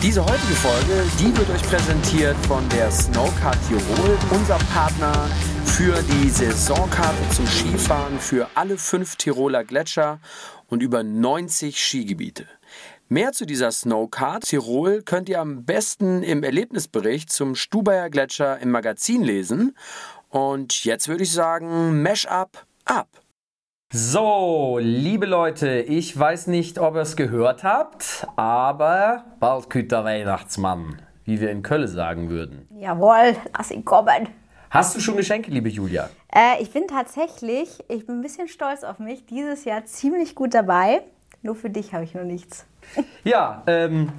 Diese heutige Folge, die wird euch präsentiert von der Snowcard Tirol, unser Partner für die Saisonkarte zum Skifahren für alle fünf Tiroler Gletscher und über 90 Skigebiete. Mehr zu dieser Snowcard Tirol könnt ihr am besten im Erlebnisbericht zum Stubaier Gletscher im Magazin lesen. Und jetzt würde ich sagen, Mesh up, ab! So, liebe Leute, ich weiß nicht, ob ihr es gehört habt, aber bald küt der Weihnachtsmann, wie wir in Köln sagen würden. Jawohl, lass ihn kommen. Hast du schon Geschenke, liebe Julia? Äh, ich bin tatsächlich, ich bin ein bisschen stolz auf mich, dieses Jahr ziemlich gut dabei. Nur für dich habe ich noch nichts. Ja, ähm,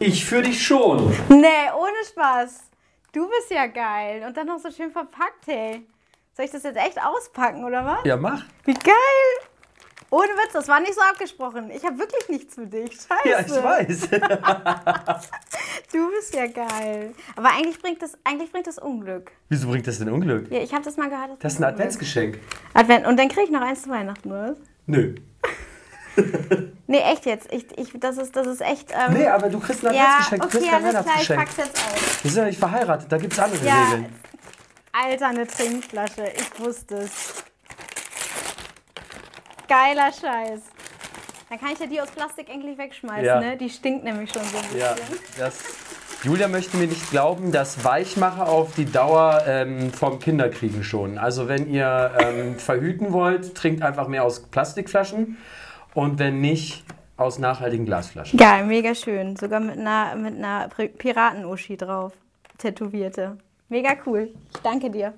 ich für dich schon. Nee, ohne Spaß. Du bist ja geil. Und dann noch so schön verpackt, hey. Soll ich das jetzt echt auspacken, oder was? Ja, mach. Wie geil! Ohne Witz, das war nicht so abgesprochen. Ich habe wirklich nichts für dich. Scheiße. Ja, ich weiß. Du bist ja geil. Aber eigentlich bringt das, eigentlich bringt das Unglück. Wieso bringt das denn Unglück? Ja, ich habe das mal gehört. Das ist ein Unglück. Adventsgeschenk. Advent. Und dann kriege ich noch eins zu Weihnachten, oder? Nö. Nee, echt jetzt. Ich, ich, das, ist, das ist echt. Ähm, Nee, aber du kriegst ein ja, Adventsgeschenk. du okay, kriegst kein klar, ich Weihnachtsgeschenk. pack's jetzt aus. Wir sind ja nicht verheiratet, da gibt es andere Ja, Regeln. Alter, eine Trinkflasche. Ich wusste es. Geiler Scheiß. Dann kann ich ja die aus Plastik endlich wegschmeißen, Ja. ne? Die stinkt nämlich schon so ein bisschen. Ja, das. Julia möchte mir nicht glauben, dass Weichmacher auf die Dauer ähm, vom Kinderkriegen schon. Also wenn ihr ähm, verhüten wollt, trinkt einfach mehr aus Plastikflaschen und wenn nicht, aus nachhaltigen Glasflaschen. Geil, mega schön. Sogar mit einer, mit einer Piraten-Uschi drauf. Tätowierte. Mega cool. Ich danke dir.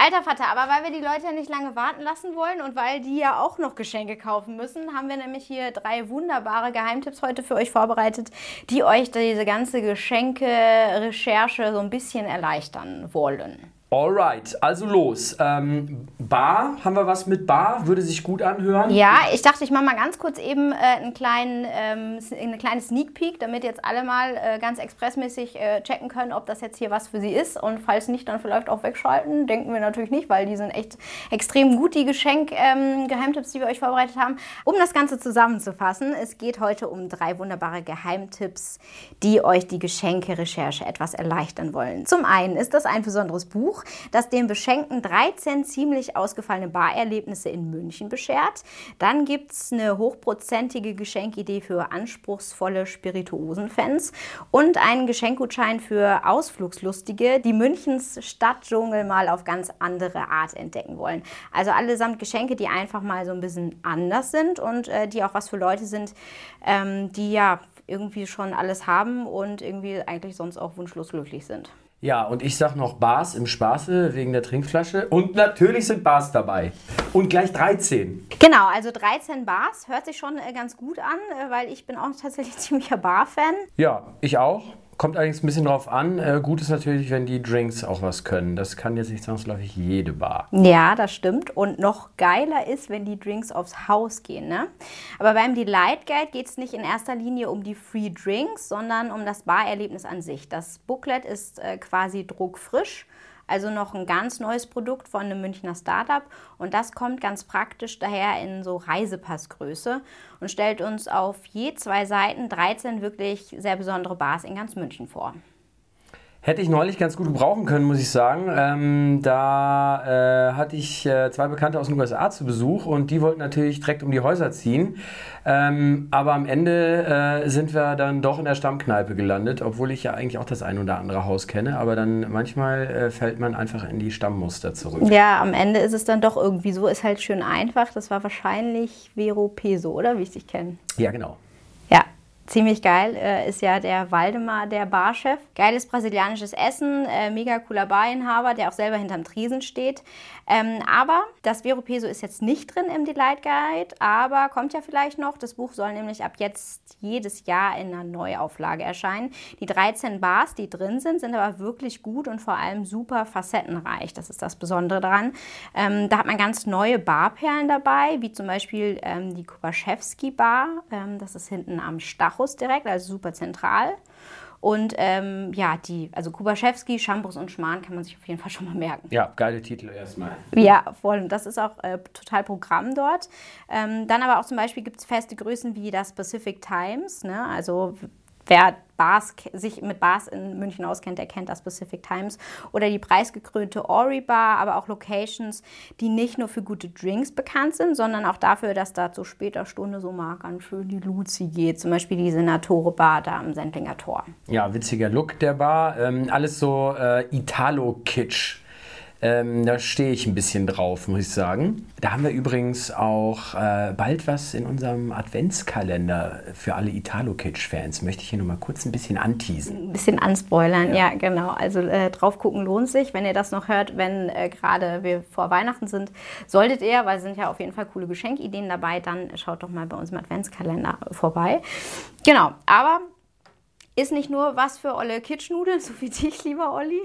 Alter Vater, aber weil wir die Leute ja nicht lange warten lassen wollen und weil die ja auch noch Geschenke kaufen müssen, haben wir nämlich hier drei wunderbare Geheimtipps heute für euch vorbereitet, die euch diese ganze Geschenke-Recherche so ein bisschen erleichtern wollen. Alright, also los. Ähm, Bar, haben wir was mit Bar? Würde sich gut anhören? Ja, ich dachte, ich mache mal ganz kurz eben äh, einen kleinen, ähm, eine kleine Sneak Peek, damit jetzt alle mal äh, ganz expressmäßig äh, checken können, ob das jetzt hier was für sie ist. Und falls nicht, dann vielleicht auch wegschalten. Denken wir natürlich nicht, weil die sind echt extrem gut, die Geschenk-Geheimtipps, die wir euch vorbereitet haben. Um das Ganze zusammenzufassen, es geht heute um drei wunderbare Geheimtipps, die euch die Geschenke-Recherche etwas erleichtern wollen. Zum einen ist das ein besonderes Buch, das den Beschenkten 13 ziemlich ausgefallene Barerlebnisse in München beschert. Dann gibt es eine hochprozentige Geschenkidee für anspruchsvolle Spirituosenfans und einen Geschenkgutschein für Ausflugslustige, die Münchens Stadtdschungel mal auf ganz andere Art entdecken wollen. Also allesamt Geschenke, die einfach mal so ein bisschen anders sind und äh, die auch was für Leute sind, ähm, die ja irgendwie schon alles haben und irgendwie eigentlich sonst auch wunschlos glücklich sind. Ja, und ich sag noch Bars im Spaße wegen der Trinkflasche. Und natürlich sind Bars dabei. Und gleich 13. Genau, also 13 Bars hört sich schon äh, ganz gut an, äh, weil ich bin auch tatsächlich ziemlicher Bar-Fan. Ja, ich auch. Kommt allerdings ein bisschen drauf an. Äh, gut ist natürlich, wenn die Drinks auch was können. Das kann jetzt nicht zwangsläufig jede Bar. Ja, das stimmt. Und noch geiler ist, wenn die Drinks aufs Haus gehen. Ne? Aber beim Delight Guide geht es nicht in erster Linie um die Free Drinks, sondern um das Barerlebnis an sich. Das Booklet ist äh, quasi druckfrisch. Also noch ein ganz neues Produkt von einem Münchner Startup. Und das kommt ganz praktisch daher in so Reisepassgröße und stellt uns auf je zwei Seiten 13 wirklich sehr besondere Bars in ganz München vor. Hätte ich neulich ganz gut gebrauchen können, muss ich sagen. Ähm, da äh, hatte ich äh, zwei Bekannte aus den USA zu Besuch und die wollten natürlich direkt um die Häuser ziehen. Ähm, aber am Ende äh, sind wir dann doch in der Stammkneipe gelandet, obwohl ich ja eigentlich auch das ein oder andere Haus kenne. Aber dann manchmal äh, fällt man einfach in die Stammmuster zurück. Ja, am Ende ist es dann doch irgendwie so, ist halt schön einfach. Das war wahrscheinlich Vero Peso, oder? Wie ich dich kenne. Ja, genau. Ziemlich geil äh, ist ja der Waldemar, der Barchef. Geiles brasilianisches Essen, äh, mega cooler Barinhaber, der auch selber hinterm Tresen steht. Ähm, aber das Vero Peso ist jetzt nicht drin im Delight Guide, aber kommt ja vielleicht noch. Das Buch soll nämlich ab jetzt jedes Jahr in einer Neuauflage erscheinen. Die 13 Bars, die drin sind, sind aber wirklich gut und vor allem super facettenreich. Das ist das Besondere daran. Ähm, da hat man ganz neue Barperlen dabei, wie zum Beispiel ähm, die Kubaszewski Bar. Ähm, das ist hinten am Stachus direkt, also super zentral. Und ähm, ja, die, also Kubaszewski, Shampoos und Schmarrn kann man sich auf jeden Fall schon mal merken. Ja, geile Titel erstmal. Ja, voll. Und das ist auch äh, total Programm dort. Ähm, dann aber auch zum Beispiel gibt es feste Größen wie das Pacific Times. Ne? Also wer Bars, sich mit Bars in München auskennt, der kennt das Pacific Times. Oder die preisgekrönte Ori Bar, aber auch Locations, die nicht nur für gute Drinks bekannt sind, sondern auch dafür, dass da zu später Stunde so mal ganz schön die Luzi geht. Zum Beispiel die Senatore Bar da am Sendlinger Tor. Ja, witziger Look der Bar. Ähm, alles so äh, Italo-Kitsch. Ähm, da stehe ich ein bisschen drauf, muss ich sagen. Da haben wir übrigens auch äh, bald was in unserem Adventskalender für alle Italo-Kitsch-Fans. Möchte ich hier nochmal kurz ein bisschen anteasen. Ein bisschen anspoilern, ja, ja genau. Also äh, drauf gucken lohnt sich. Wenn ihr das noch hört, wenn äh, gerade wir vor Weihnachten sind, solltet ihr, weil es sind ja auf jeden Fall coole Geschenkideen dabei, dann schaut doch mal bei uns im Adventskalender vorbei. Genau, aber ist nicht nur was für olle Kitschnudeln, so wie dich, lieber Olli.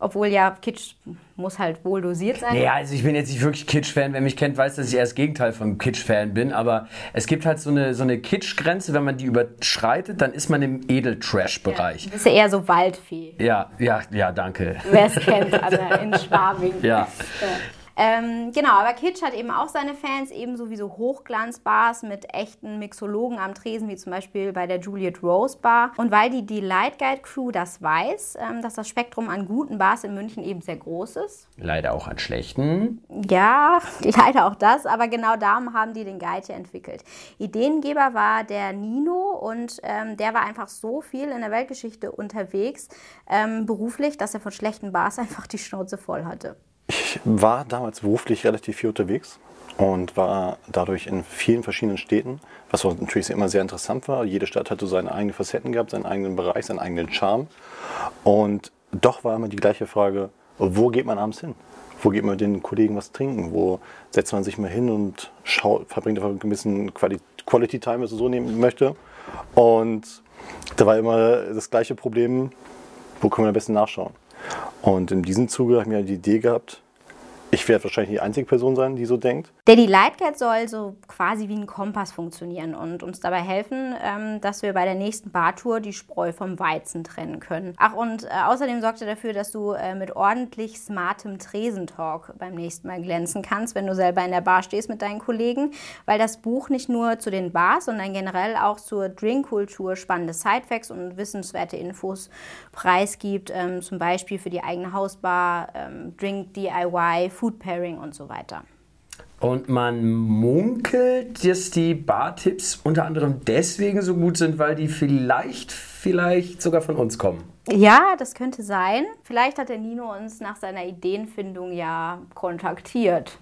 Obwohl ja, Kitsch muss halt wohl dosiert sein. Naja, also ich bin jetzt nicht wirklich Kitsch-Fan. Wer mich kennt, weiß, dass ich eher das Gegenteil von Kitsch-Fan bin. Aber es gibt halt so eine, so eine Kitsch-Grenze, wenn man die überschreitet, dann ist man im Edel-Trash-Bereich. Ja, das ist ja eher so Waldfee. Ja, ja, ja, danke. Wer es kennt, also in Schwabing. Ja. ja. Ähm, genau, aber Kitsch hat eben auch seine Fans, ebenso wie so Hochglanzbars mit echten Mixologen am Tresen, wie zum Beispiel bei der Juliet Rose Bar. Und weil die Delight Guide Crew das weiß, ähm, dass das Spektrum an guten Bars in München eben sehr groß ist. Leider auch an schlechten. Ja, leider auch das, aber genau darum haben die den Guide hier entwickelt. Ideengeber war der Nino und ähm, der war einfach so viel in der Weltgeschichte unterwegs, ähm, beruflich, dass er von schlechten Bars einfach die Schnauze voll hatte. Ich war damals beruflich relativ viel unterwegs und war dadurch in vielen verschiedenen Städten, was natürlich immer sehr interessant war. Jede Stadt hatte seine eigenen Facetten gehabt, seinen eigenen Bereich, seinen eigenen Charme. Und doch war immer die gleiche Frage, wo geht man abends hin? Wo geht man mit den Kollegen was trinken? Wo setzt man sich mal hin und schaut, verbringt einfach ein bisschen Quality Time, wenn man so nehmen möchte. Und da war immer das gleiche Problem, wo können wir am besten nachschauen? Und in diesem Zuge habe ich mir die Idee gehabt, ich werde wahrscheinlich die einzige Person sein, die so denkt. Delight Guide soll so quasi wie ein Kompass funktionieren und uns dabei helfen, ähm, dass wir bei der nächsten Bartour die Spreu vom Weizen trennen können. Ach, und äh, außerdem sorgt er dafür, dass du äh, mit ordentlich smartem Tresentalk beim nächsten Mal glänzen kannst, wenn du selber in der Bar stehst mit deinen Kollegen, weil das Buch nicht nur zu den Bars, sondern generell auch zur Drinkkultur spannende Sidefacts und wissenswerte Infos preisgibt, ähm, zum Beispiel für die eigene Hausbar, ähm, Drink DIY, Food Pairing und so weiter. Und man munkelt, dass die Bartipps unter anderem deswegen so gut sind, weil die vielleicht, vielleicht sogar von uns kommen. Ja, das könnte sein. Vielleicht hat der Nino uns nach seiner Ideenfindung ja kontaktiert.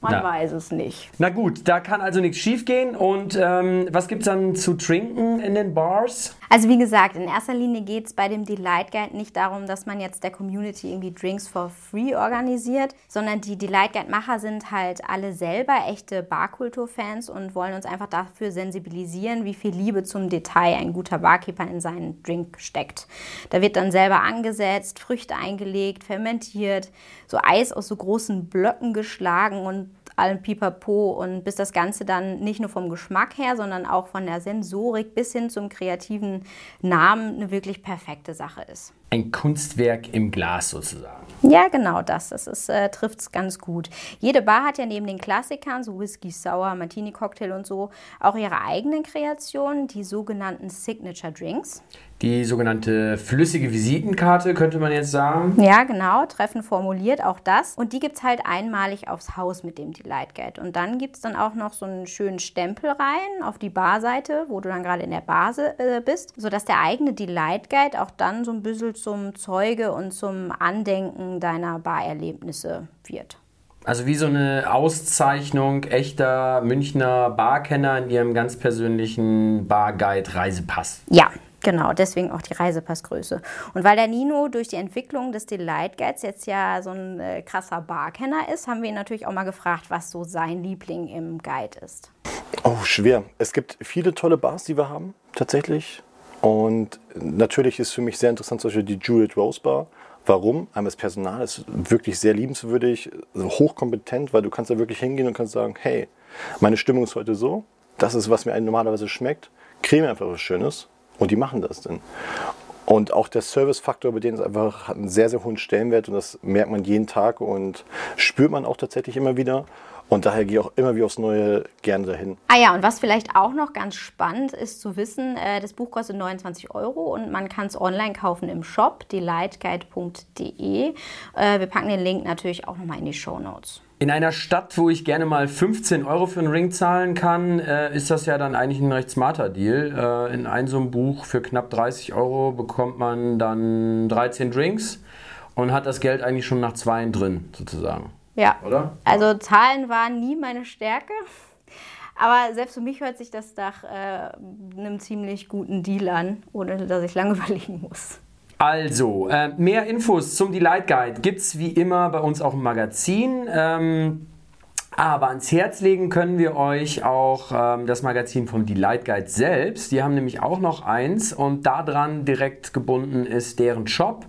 Man Na. weiß es nicht. Na gut, da kann also nichts schiefgehen. Und ähm, was gibt es dann zu trinken in den Bars? Also wie gesagt, in erster Linie geht es bei dem Delight Guide nicht darum, dass man jetzt der Community irgendwie Drinks for free organisiert, sondern die Delight Guide-Macher sind halt alle selber echte Barkultur-Fans und wollen uns einfach dafür sensibilisieren, wie viel Liebe zum Detail ein guter Barkeeper in seinen Drink steckt. Da wird dann selber angesetzt, Früchte eingelegt, fermentiert, so Eis aus so großen Blöcken geschlagen und allem Pipapo und bis das Ganze dann nicht nur vom Geschmack her, sondern auch von der Sensorik bis hin zum kreativen Namen eine wirklich perfekte Sache ist. Ein Kunstwerk im Glas sozusagen. Ja, genau das. Das äh, trifft es ganz gut. Jede Bar hat ja neben den Klassikern, so Whisky, Sour, Martini-Cocktail und so, auch ihre eigenen Kreationen, die sogenannten Signature Drinks. Die sogenannte flüssige Visitenkarte, könnte man jetzt sagen. Ja, genau, treffend formuliert, auch das. Und die gibt es halt einmalig aufs Haus mit dem Delight Guide. Und dann gibt es dann auch noch so einen schönen Stempel rein auf die Barseite, wo du dann gerade in der Bar äh, bist, sodass der eigene Delight Guide auch dann so ein bisschen zum Zeuge und zum Andenken deiner Barerlebnisse wird. Also wie so eine Auszeichnung echter Münchner Barkenner in ihrem ganz persönlichen Barguide-Reisepass. Ja, Genau, deswegen auch die Reisepassgröße. Und weil der Nino durch die Entwicklung des Delight Guides jetzt ja so ein äh, krasser Barkenner ist, haben wir ihn natürlich auch mal gefragt, was so sein Liebling im Guide ist. Oh, schwer. Es gibt viele tolle Bars, die wir haben, tatsächlich. Und natürlich ist für mich sehr interessant zum Beispiel die Juliet Rose Bar. Warum? Einmal das Personal ist wirklich sehr liebenswürdig, hochkompetent, weil du kannst da wirklich hingehen und kannst sagen, hey, meine Stimmung ist heute so, das ist, was mir normalerweise schmeckt, creme einfach was Schönes und die machen das dann. Und auch der Service-Faktor bei denen ist einfach, hat einen sehr, sehr hohen Stellenwert und das merkt man jeden Tag und spürt man auch tatsächlich immer wieder. Und daher gehe ich auch immer wieder aufs Neue gerne dahin. Ah ja, und was vielleicht auch noch ganz spannend ist zu wissen, äh, das Buch kostet 29 Euro und man kann es online kaufen im Shop, delightguide.de. Äh, wir packen den Link natürlich auch nochmal in die Show Notes. In einer Stadt, wo ich gerne mal 15 Euro für einen Ring zahlen kann, äh, ist das ja dann eigentlich ein recht smarter Deal. In einem so einem Buch für knapp 30 Euro bekommt man dann 13 Drinks und hat das Geld eigentlich schon nach zwei drin, sozusagen. Ja. Oder? Also Zahlen waren nie meine Stärke. Aber selbst für mich hört sich das nach äh, einem ziemlich guten Deal an, ohne dass ich lange überlegen muss. Also, äh, mehr Infos zum Delight Guide gibt es wie immer bei uns auch im Magazin. Ähm, aber ans Herz legen können wir euch auch ähm, das Magazin vom Delight Guide selbst. Die haben nämlich auch noch eins und daran direkt gebunden ist deren Shop.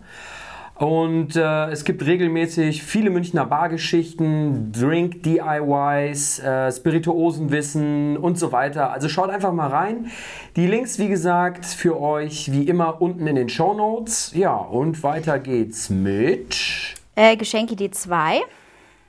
Und äh, es gibt regelmäßig viele Münchner Bargeschichten, Drink-DIYs, äh, Spirituosenwissen und so weiter. Also schaut einfach mal rein. Die Links, wie gesagt, für euch wie immer unten in den Show Notes. Ja, und weiter geht's mit. Äh, Geschenke D2.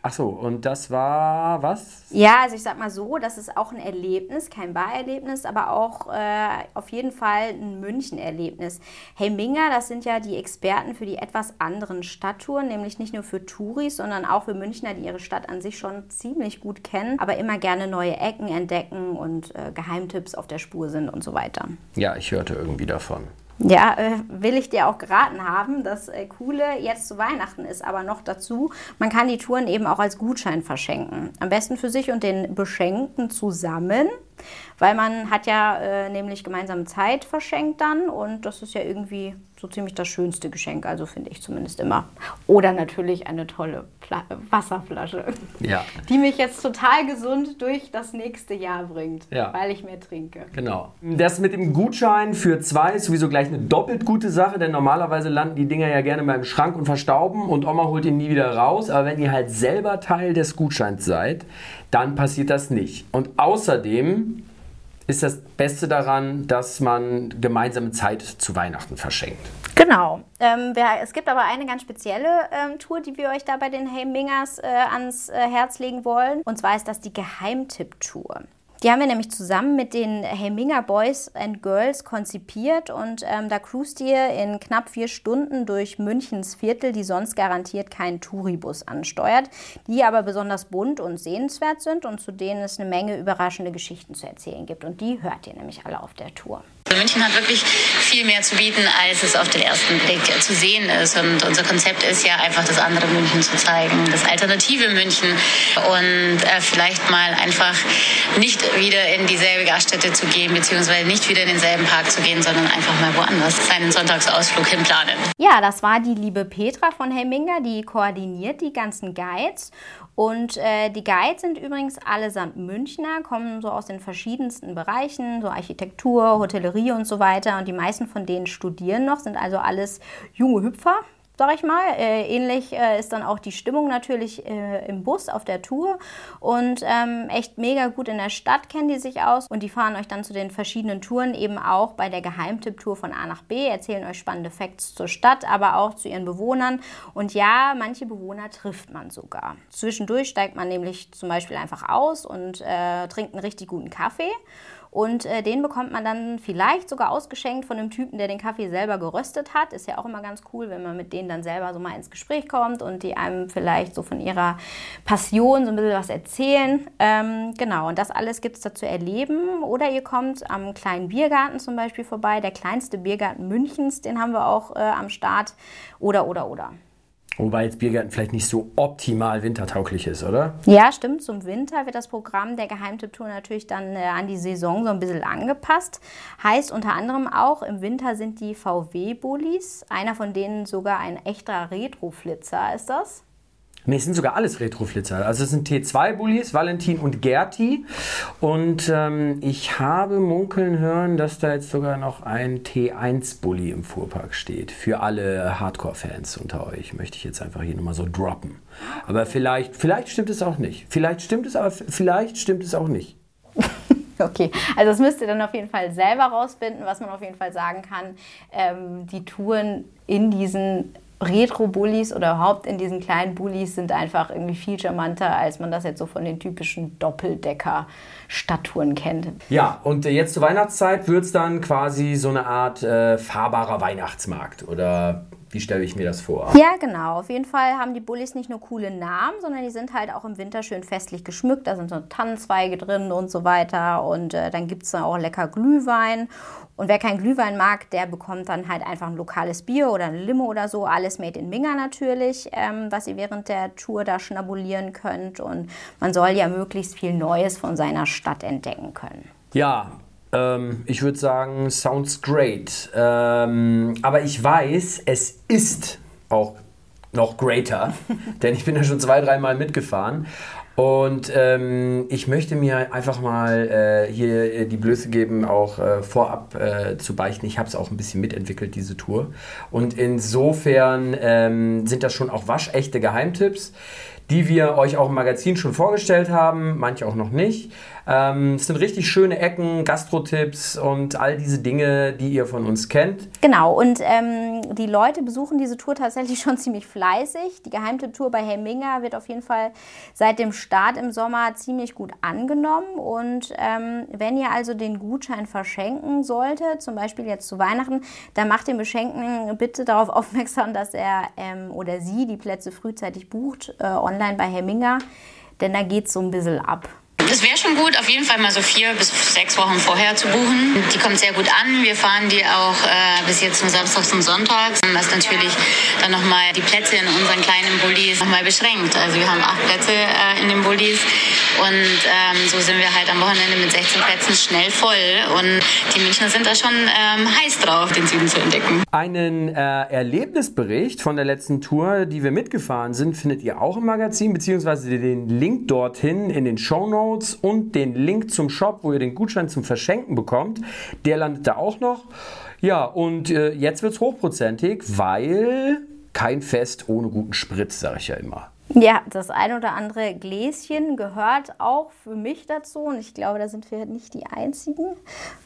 Achso, und das war was? Ja, also ich sag mal so, das ist auch ein Erlebnis, kein Barerlebnis, aber auch äh, auf jeden Fall ein München-Erlebnis. Minger, das sind ja die Experten für die etwas anderen Stadttouren, nämlich nicht nur für Touris, sondern auch für Münchner, die ihre Stadt an sich schon ziemlich gut kennen, aber immer gerne neue Ecken entdecken und äh, Geheimtipps auf der Spur sind und so weiter. Ja, ich hörte irgendwie davon. Ja, äh, will ich dir auch geraten haben. Das äh, Coole jetzt zu Weihnachten ist aber noch dazu, man kann die Touren eben auch als Gutschein verschenken. Am besten für sich und den Beschenkten zusammen weil man hat ja äh, nämlich gemeinsam Zeit verschenkt dann und das ist ja irgendwie so ziemlich das schönste Geschenk, also finde ich zumindest immer. Oder natürlich eine tolle Pla Wasserflasche, ja. die mich jetzt total gesund durch das nächste Jahr bringt, ja. weil ich mehr trinke. Genau. Das mit dem Gutschein für zwei ist sowieso gleich eine doppelt gute Sache, denn normalerweise landen die Dinger ja gerne mal im Schrank und verstauben und Oma holt ihn nie wieder raus, aber wenn ihr halt selber Teil des Gutscheins seid, dann passiert das nicht. Und außerdem ist das Beste daran, dass man gemeinsame Zeit zu Weihnachten verschenkt. Genau. Ähm, wer, es gibt aber eine ganz spezielle ähm, Tour, die wir euch da bei den Hey Mingers äh, ans äh, Herz legen wollen. Und zwar ist das die Geheimtipp-Tour. Die haben wir nämlich zusammen mit den Heminger Boys and Girls konzipiert und ähm, da cruist ihr in knapp vier Stunden durch Münchens Viertel, die sonst garantiert keinen Touribus ansteuert, die aber besonders bunt und sehenswert sind und zu denen es eine Menge überraschende Geschichten zu erzählen gibt. Und die hört ihr nämlich alle auf der Tour. München hat wirklich viel mehr zu bieten, als es auf den ersten Blick zu sehen ist. Und unser Konzept ist ja einfach, das andere München zu zeigen, das alternative München und äh, vielleicht mal einfach nicht wieder in dieselbe Gaststätte zu gehen, beziehungsweise nicht wieder in denselben Park zu gehen, sondern einfach mal woanders seinen Sonntagsausflug hinplanen. Ja, das war die liebe Petra von Hemminger, die koordiniert die ganzen Guides. Und äh, die Guides sind übrigens allesamt Münchner, kommen so aus den verschiedensten Bereichen, so Architektur, Hotellerie und so weiter. Und die meisten von denen studieren noch, sind also alles junge Hüpfer, sag ich mal. Äh, ähnlich äh, ist dann auch die Stimmung natürlich äh, im Bus auf der Tour und ähm, echt mega gut in der Stadt kennen die sich aus und die fahren euch dann zu den verschiedenen Touren eben auch bei der Geheimtipp-Tour von A nach B, erzählen euch spannende Facts zur Stadt, aber auch zu ihren Bewohnern und ja, manche Bewohner trifft man sogar. Zwischendurch steigt man nämlich zum Beispiel einfach aus und äh, trinkt einen richtig guten Kaffee und äh, den bekommt man dann vielleicht sogar ausgeschenkt von einem Typen, der den Kaffee selber geröstet hat. Ist ja auch immer ganz cool, wenn man mit denen dann selber so mal ins Gespräch kommt und die einem vielleicht so von ihrer Passion so ein bisschen was erzählen. Ähm, genau, und das alles gibt es da zu erleben. Oder ihr kommt am kleinen Biergarten zum Beispiel vorbei, der kleinste Biergarten Münchens, den haben wir auch äh, am Start. Oder, oder, oder. Wobei jetzt Biergarten vielleicht nicht so optimal wintertauglich ist, oder? Ja, stimmt. Zum Winter wird das Programm der Geheimtipp-Tour natürlich dann äh, an die Saison so ein bisschen angepasst. Heißt unter anderem auch, im Winter sind die VW-Bullis, einer von denen sogar ein echter Retro-Flitzer ist das. Ne, es sind sogar alles Retroflitzer. Also es sind T2-Bullies, Valentin und Gerti. Und ähm, ich habe munkeln hören, dass da jetzt sogar noch ein T1-Bully im Fuhrpark steht. Für alle Hardcore-Fans unter euch möchte ich jetzt einfach hier nochmal so droppen. Aber vielleicht, vielleicht stimmt es auch nicht. Vielleicht stimmt es, aber vielleicht stimmt es auch nicht. Okay, also das müsst ihr dann auf jeden Fall selber rausfinden. Was man auf jeden Fall sagen kann, ähm, die Touren in diesen Retro-Bullies oder überhaupt in diesen kleinen Bullies sind einfach irgendwie viel charmanter, als man das jetzt so von den typischen Doppeldecker-Stadttouren kennt. Ja, und jetzt zur Weihnachtszeit wird es dann quasi so eine Art äh, fahrbarer Weihnachtsmarkt oder wie stelle ich mir das vor? Ja, genau. Auf jeden Fall haben die Bullis nicht nur coole Namen, sondern die sind halt auch im Winter schön festlich geschmückt. Da sind so Tannenzweige drin und so weiter. Und äh, dann gibt es auch lecker Glühwein. Und wer keinen Glühwein mag, der bekommt dann halt einfach ein lokales Bier oder eine Limo oder so. Alles made in Minga natürlich, ähm, was ihr während der Tour da schnabulieren könnt. Und man soll ja möglichst viel Neues von seiner Stadt entdecken können. Ja, ähm, ich würde sagen, sounds great. Ähm, aber ich weiß, es ist auch noch greater, denn ich bin ja schon zwei, dreimal mitgefahren. Und ähm, ich möchte mir einfach mal äh, hier äh, die Blöße geben, auch äh, vorab äh, zu beichten. Ich habe es auch ein bisschen mitentwickelt, diese Tour. Und insofern ähm, sind das schon auch waschechte Geheimtipps, die wir euch auch im Magazin schon vorgestellt haben, manche auch noch nicht. Ähm, es sind richtig schöne Ecken, Gastro-Tipps und all diese Dinge, die ihr von uns kennt. Genau, und ähm, die Leute besuchen diese Tour tatsächlich schon ziemlich fleißig. Die Geheimtipp-Tour bei Hemminga wird auf jeden Fall seit dem Start im Sommer ziemlich gut angenommen. Und ähm, wenn ihr also den Gutschein verschenken solltet, zum Beispiel jetzt zu Weihnachten, dann macht den Beschenkten bitte darauf aufmerksam, dass er ähm, oder sie die Plätze frühzeitig bucht, äh, online bei Hemminga, denn da geht es so ein bisschen ab. Es wäre schon gut, auf jeden Fall mal so vier bis sechs Wochen vorher zu buchen. Die kommt sehr gut an. Wir fahren die auch äh, bis jetzt nur Samstags und Sonntags, was natürlich dann nochmal die Plätze in unseren kleinen Bullis nochmal beschränkt. Also wir haben acht Plätze äh, in den Bullis und ähm, so sind wir halt am Wochenende mit 16 Plätzen schnell voll. Und die Münchner sind da schon ähm, heiß drauf, den Süden zu entdecken. Einen äh, Erlebnisbericht von der letzten Tour, die wir mitgefahren sind, findet ihr auch im Magazin, beziehungsweise den Link dorthin in den Show Notes Notes und den Link zum Shop, wo ihr den Gutschein zum Verschenken bekommt. Der landet da auch noch. Ja, und äh, jetzt wird es hochprozentig, weil kein Fest ohne guten Sprit, sage ich ja immer. Ja, das ein oder andere Gläschen gehört auch für mich dazu und ich glaube, da sind wir nicht die Einzigen.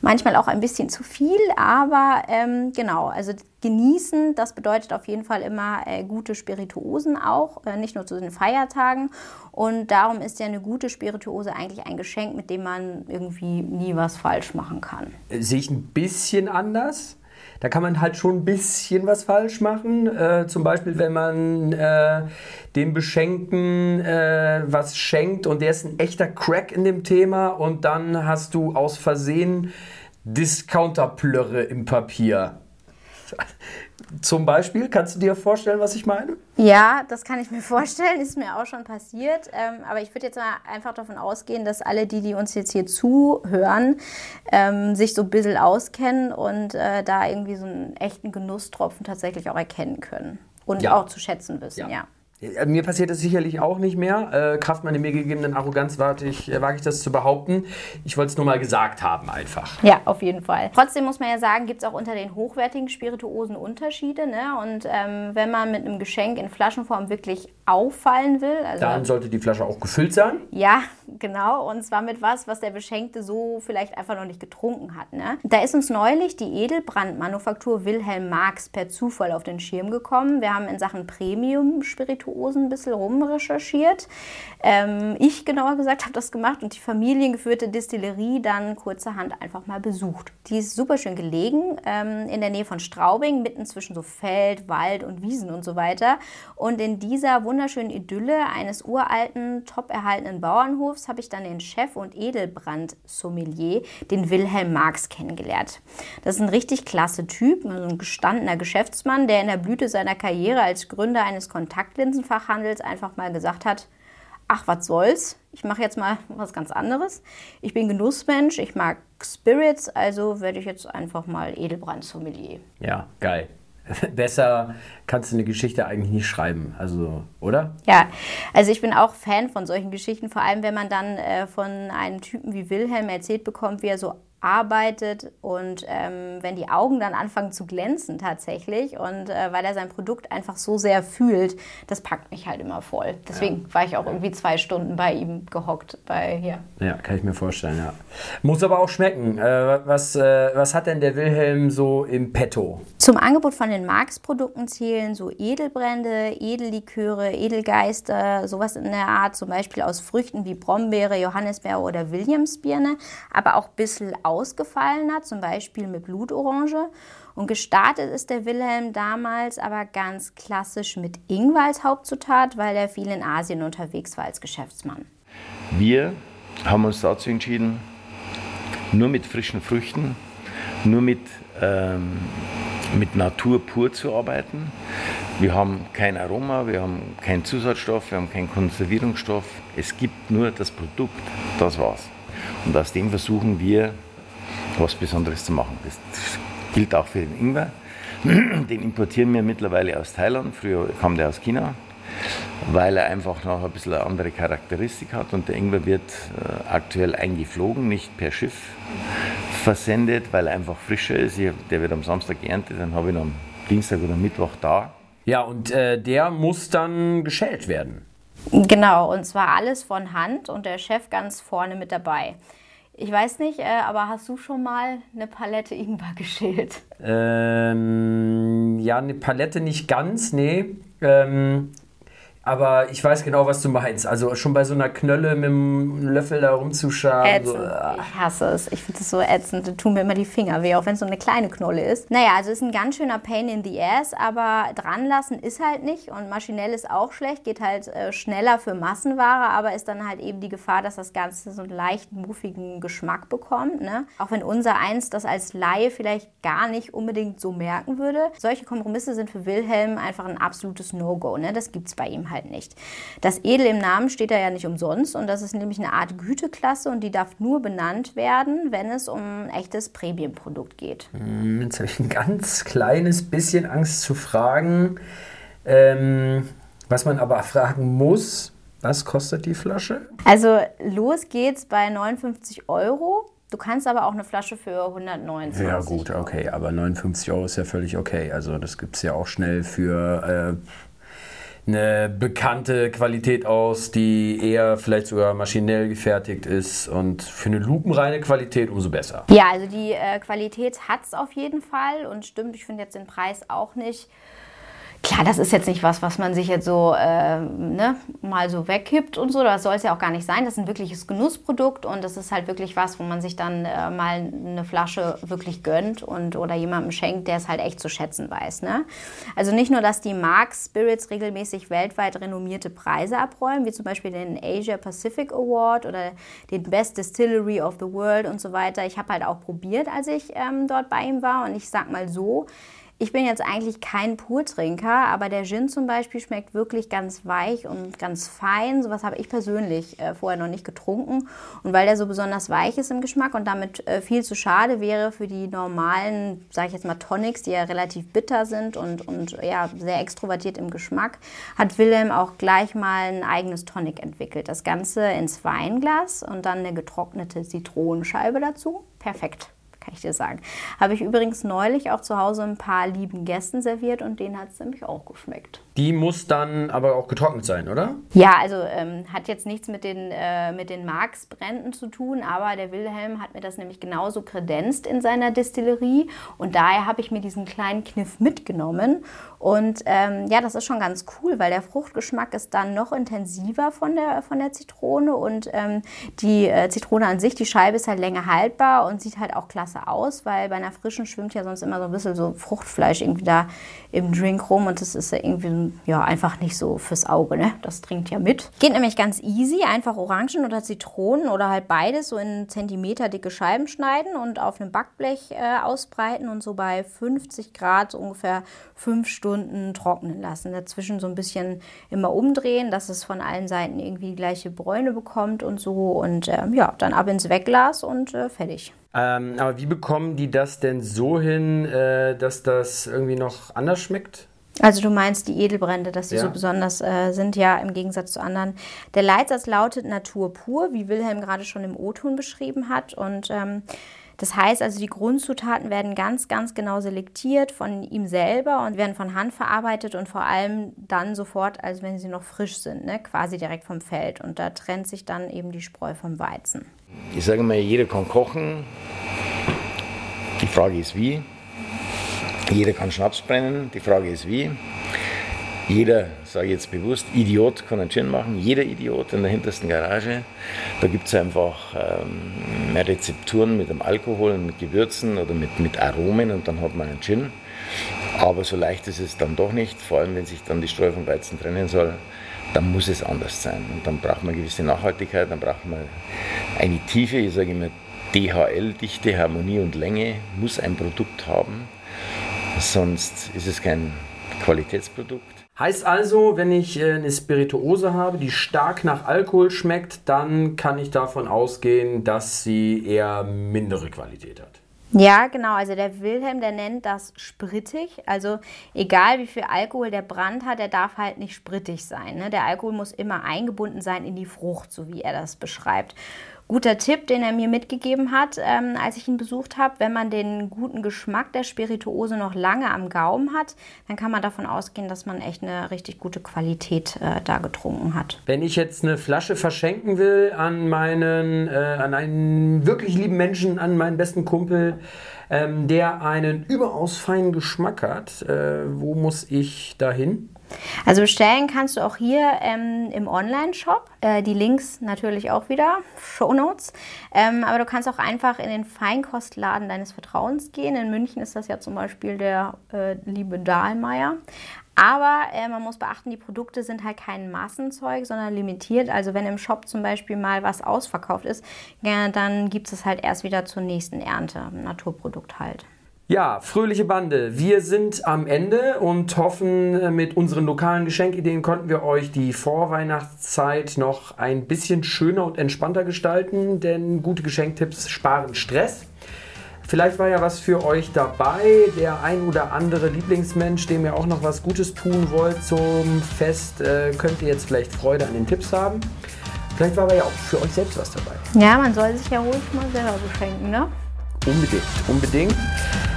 Manchmal auch ein bisschen zu viel, aber ähm, genau, also genießen, das bedeutet auf jeden Fall immer äh, gute Spirituosen auch, äh, nicht nur zu den Feiertagen und darum ist ja eine gute Spirituose eigentlich ein Geschenk, mit dem man irgendwie nie was falsch machen kann. Äh, sehe ich ein bisschen anders? Da kann man halt schon ein bisschen was falsch machen. Äh, zum Beispiel, wenn man äh, dem Beschenkten äh, was schenkt und der ist ein echter Crack in dem Thema und dann hast du aus Versehen Discounterplörre im Papier. Zum Beispiel, kannst du dir vorstellen, was ich meine? Ja, das kann ich mir vorstellen, ist mir auch schon passiert. Ähm, aber ich würde jetzt mal einfach davon ausgehen, dass alle die, die uns jetzt hier zuhören, ähm, sich so ein bisschen auskennen und äh, da irgendwie so einen echten Genusstropfen tatsächlich auch erkennen können und ja. auch zu schätzen wissen, ja. ja. Äh, mir passiert das sicherlich auch nicht mehr. Äh, Kraft meiner mir gegebenen Arroganz wage ich, äh, wage ich das zu behaupten. Ich wollte es nur mal gesagt haben einfach. Ja, auf jeden Fall. Trotzdem muss man ja sagen, gibt es auch unter den hochwertigen Spirituosen Unterschiede. Ne? Und ähm, wenn man mit einem Geschenk in Flaschenform wirklich auffallen will. Also, Dann sollte die Flasche auch gefüllt sein. Ja, genau. Und zwar mit was, was der Beschenkte so vielleicht einfach noch nicht getrunken hat. Ne? Da ist uns neulich die Edelbrandmanufaktur Wilhelm Marx per Zufall auf den Schirm gekommen. Wir haben in Sachen Premium-Spirituosen ein bisschen rumrecherchiert. Ähm, ich genauer gesagt habe das gemacht und die familiengeführte Distillerie dann kurzerhand einfach mal besucht. Die ist super schön gelegen, ähm, in der Nähe von Straubing, mitten zwischen so Feld, Wald und Wiesen und so weiter. Und in dieser wunderschönen Idylle eines uralten, top erhaltenen Bauernhofs habe ich dann den Chef und Edelbrand-Sommelier, den Wilhelm Marx, kennengelernt. Das ist ein richtig klasse Typ, ein gestandener Geschäftsmann, der in der Blüte seiner Karriere als Gründer eines Kontaktlinsenfachhandels einfach mal gesagt hat, ach, was soll's, ich mache jetzt mal was ganz anderes. Ich bin Genussmensch, ich mag Spirits, also werde ich jetzt einfach mal Edelbrand-Sommelier. Ja, geil. Besser kannst du eine Geschichte eigentlich nicht schreiben, also, oder? Ja, also ich bin auch Fan von solchen Geschichten, vor allem wenn man dann äh, von einem Typen wie Wilhelm erzählt bekommt, wie er so arbeitet und ähm, wenn die Augen dann anfangen zu glänzen tatsächlich und äh, weil er sein Produkt einfach so sehr fühlt, das packt mich halt immer voll. Deswegen ja. war ich auch irgendwie zwei Stunden bei ihm gehockt bei hier. Ja, kann ich mir vorstellen, ja. Muss aber auch schmecken. Äh, was, äh, was hat denn der Wilhelm so im Petto? Zum Angebot von den Marx-Produkten zählen so Edelbrände, Edelliköre, Edelgeister, sowas in der Art, zum Beispiel aus Früchten wie Brombeere, Johannisbeere oder Williamsbirne, aber auch ein bisschen ausgefallener, zum Beispiel mit Blutorange. Und gestartet ist der Wilhelm damals aber ganz klassisch mit Ingwer als Hauptzutat, weil er viel in Asien unterwegs war als Geschäftsmann. Wir haben uns dazu entschieden, nur mit frischen Früchten, nur mit, ähm, mit Natur pur zu arbeiten. Wir haben kein Aroma, wir haben keinen Zusatzstoff, wir haben keinen Konservierungsstoff. Es gibt nur das Produkt, das war's. Und aus dem versuchen wir was Besonderes zu machen. Das gilt auch für den Ingwer. Den importieren wir mittlerweile aus Thailand. Früher kam der aus China, weil er einfach noch ein bisschen eine andere Charakteristik hat. Und der Ingwer wird äh, aktuell eingeflogen, nicht per Schiff versendet, weil er einfach frischer ist. Der wird am Samstag geerntet, dann habe ich ihn am Dienstag oder Mittwoch da. Ja, und äh, der muss dann geschält werden. Genau, und zwar alles von Hand und der Chef ganz vorne mit dabei. Ich weiß nicht, äh, aber hast du schon mal eine Palette Ingwer geschält? Ähm, ja, eine Palette nicht ganz, nee. Ähm, aber ich weiß genau, was du meinst. Also schon bei so einer Knölle mit dem Löffel da rumzuschaben. Ätzend. So, ah. ich hasse es. Ich finde es so ätzend. Da tun mir immer die Finger weh, auch wenn es so eine kleine Knolle ist. Naja, also ist ein ganz schöner Pain in the ass, aber dranlassen ist halt nicht. Und maschinell ist auch schlecht, geht halt äh, schneller für Massenware, aber ist dann halt eben die Gefahr, dass das Ganze so einen leicht muffigen Geschmack bekommt. Ne? Auch wenn unser eins das als Laie vielleicht gar nicht unbedingt so merken würde. Solche Kompromisse sind für Wilhelm einfach ein absolutes No-Go. Ne? Das gibt es bei ihm halt halt nicht. Das Edel im Namen steht da ja nicht umsonst und das ist nämlich eine Art Güteklasse und die darf nur benannt werden, wenn es um ein echtes Premium-Produkt geht. Hm, jetzt habe ich ein ganz kleines bisschen Angst zu fragen. Ähm, was man aber fragen muss, was kostet die Flasche? Also los geht's bei 59 Euro. Du kannst aber auch eine Flasche für 129. Ja gut, okay, aber 59 Euro ist ja völlig okay. Also das gibt es ja auch schnell für äh, eine bekannte Qualität aus, die eher vielleicht sogar maschinell gefertigt ist und für eine lupenreine Qualität umso besser. Ja, also die äh, Qualität hat es auf jeden Fall und stimmt, ich finde jetzt den Preis auch nicht Klar, das ist jetzt nicht was, was man sich jetzt so äh, ne, mal so wegkippt und so. Das soll es ja auch gar nicht sein. Das ist ein wirkliches Genussprodukt und das ist halt wirklich was, wo man sich dann äh, mal eine Flasche wirklich gönnt und oder jemandem schenkt, der es halt echt zu schätzen weiß. Ne? Also nicht nur, dass die Mark Spirits regelmäßig weltweit renommierte Preise abräumen, wie zum Beispiel den Asia Pacific Award oder den Best Distillery of the World und so weiter. Ich habe halt auch probiert, als ich ähm, dort bei ihm war und ich sag mal so, ich bin jetzt eigentlich kein Purtrinker, aber der Gin zum Beispiel schmeckt wirklich ganz weich und ganz fein. Sowas habe ich persönlich äh, vorher noch nicht getrunken. Und weil der so besonders weich ist im Geschmack und damit äh, viel zu schade wäre für die normalen, sage ich jetzt mal, Tonics, die ja relativ bitter sind und, und ja, sehr extrovertiert im Geschmack, hat Wilhelm auch gleich mal ein eigenes Tonic entwickelt. Das Ganze ins Weinglas und dann eine getrocknete Zitronenscheibe dazu. Perfekt kann ich dir sagen. Habe ich übrigens neulich auch zu Hause ein paar lieben Gästen serviert und denen hat es nämlich auch geschmeckt. Die muss dann aber auch getrocknet sein, oder? Ja, also ähm, hat jetzt nichts mit den, äh, den Marksbränden zu tun, aber der Wilhelm hat mir das nämlich genauso kredenzt in seiner Distillerie und daher habe ich mir diesen kleinen Kniff mitgenommen. Und ähm, ja, das ist schon ganz cool, weil der Fruchtgeschmack ist dann noch intensiver von der, von der Zitrone und ähm, die äh, Zitrone an sich, die Scheibe ist halt länger haltbar und sieht halt auch klasse aus, weil bei einer frischen schwimmt ja sonst immer so ein bisschen so Fruchtfleisch irgendwie da im Drink rum und das ist ja irgendwie so ja einfach nicht so fürs Auge, ne? Das trinkt ja mit. Geht nämlich ganz easy, einfach Orangen oder Zitronen oder halt beides so in Zentimeter dicke Scheiben schneiden und auf einem Backblech äh, ausbreiten und so bei 50 Grad so ungefähr fünf Stunden trocknen lassen. Dazwischen so ein bisschen immer umdrehen, dass es von allen Seiten irgendwie die gleiche Bräune bekommt und so und äh, ja, dann ab ins Wegglas und äh, fertig. Ähm, aber wie bekommen die das denn so hin, äh, dass das irgendwie noch anders schmeckt? Also du meinst die Edelbrände, dass die Ja. so besonders äh, sind, ja, im Gegensatz zu anderen. Der Leitsatz lautet Natur pur, wie Wilhelm gerade schon im O-Ton beschrieben hat. Und ähm, das heißt also, die Grundzutaten werden ganz, ganz genau selektiert von ihm selber und werden von Hand verarbeitet und vor allem dann sofort, als wenn sie noch frisch sind, ne? quasi direkt vom Feld. Und da trennt sich dann eben die Spreu vom Weizen. Ich sage mal, jeder kann kochen. Die Frage ist wie. Jeder kann Schnaps brennen. Die Frage ist wie. Jeder, sage ich jetzt bewusst, Idiot kann einen Gin machen. Jeder Idiot in der hintersten Garage. Da gibt es einfach ähm, mehr Rezepturen mit dem Alkohol und mit Gewürzen oder mit, mit Aromen und dann hat man einen Gin. Aber so leicht ist es dann doch nicht, vor allem wenn sich dann die Streu vom Weizen trennen soll. Dann muss es anders sein. Und dann braucht man gewisse Nachhaltigkeit, dann braucht man eine Tiefe, ich sage immer DHL, Dichte, Harmonie und Länge, muss ein Produkt haben. Sonst ist es kein Qualitätsprodukt. Heißt also, wenn ich äh, eine Spirituose habe, die stark nach Alkohol schmeckt, dann kann ich davon ausgehen, dass sie eher mindere Qualität hat. Ja, genau. Also der Wilhelm, der nennt das sprittig. Also egal wie viel Alkohol der Brand hat, der darf halt nicht sprittig sein. Ne? Der Alkohol muss immer eingebunden sein in die Frucht, so wie er das beschreibt. Guter Tipp, den er mir mitgegeben hat, ähm, als ich ihn besucht habe, wenn man den guten Geschmack der Spirituose noch lange am Gaumen hat, dann kann man davon ausgehen, dass man echt eine richtig gute Qualität äh, da getrunken hat. Wenn ich jetzt eine Flasche verschenken will an meinen, äh, an einen wirklich lieben Menschen, an meinen besten Kumpel, ähm, der einen überaus feinen Geschmack hat, äh, wo muss ich da hin? Also bestellen kannst du auch hier ähm, im Online-Shop. Äh, die Links natürlich auch wieder, Shownotes. Ähm, aber du kannst auch einfach in den Feinkostladen deines Vertrauens gehen. In München ist das ja zum Beispiel der äh, liebe Dahlmeier. Aber äh, man muss beachten, die Produkte sind halt kein Massenzeug, sondern limitiert. Also wenn im Shop zum Beispiel mal was ausverkauft ist, ja, dann gibt es halt erst wieder zur nächsten Ernte. Naturprodukt halt. Ja, fröhliche Bande. Wir sind am Ende und hoffen, äh, mit unseren lokalen Geschenkideen konnten wir euch die Vorweihnachtszeit noch ein bisschen schöner und entspannter gestalten, denn gute Geschenktipps sparen Stress. Vielleicht war ja was für euch dabei. Der ein oder andere Lieblingsmensch, dem ihr auch noch was Gutes tun wollt zum Fest, äh, könnt ihr jetzt vielleicht Freude an den Tipps haben. Vielleicht war aber ja auch für euch selbst was dabei. Ja, man soll sich ja ruhig mal selber beschenken, ne? Unbedingt, unbedingt.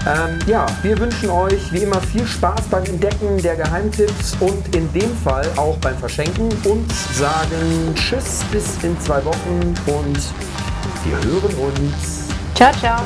Ähm, ja, wir wünschen euch wie immer viel Spaß beim Entdecken der Geheimtipps und in dem Fall auch beim Verschenken und sagen Tschüss bis in zwei Wochen und wir hören uns. Ciao, ciao.